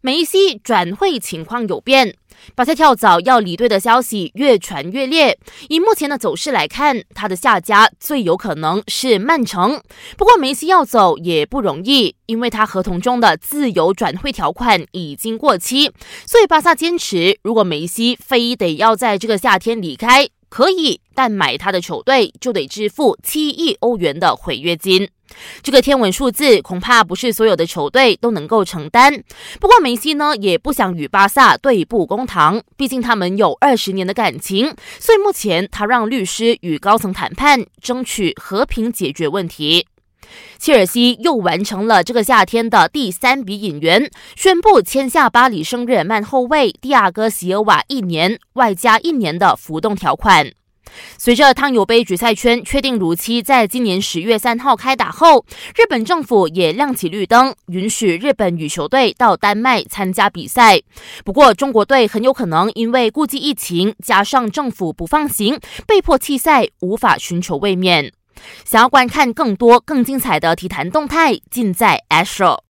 梅西转会情况有变，巴塞跳蚤要离队的消息越传越烈。以目前的走势来看，他的下家最有可能是曼城。不过梅西要走也不容易，因为他合同中的自由转会条款已经过期。所以巴萨坚持，如果梅西非得要在这个夏天离开，可以，但买他的球队就得支付七亿欧元的违约金。这个天文数字恐怕不是所有的球队都能够承担。不过梅西呢，也不想与巴萨对簿公堂，毕竟他们有二十年的感情，所以目前他让律师与高层谈判，争取和平解决问题。切尔西又完成了这个夏天的第三笔引援，宣布签下巴黎圣日耳曼后卫蒂亚戈·席尔瓦一年，外加一年的浮动条款。随着汤尤杯决赛圈确定如期在今年十月三号开打后，日本政府也亮起绿灯，允许日本羽球队到丹麦参加比赛。不过，中国队很有可能因为顾忌疫情，加上政府不放行，被迫弃赛，无法寻求卫冕。想要观看更多更精彩的体坛动态，尽在 Astro。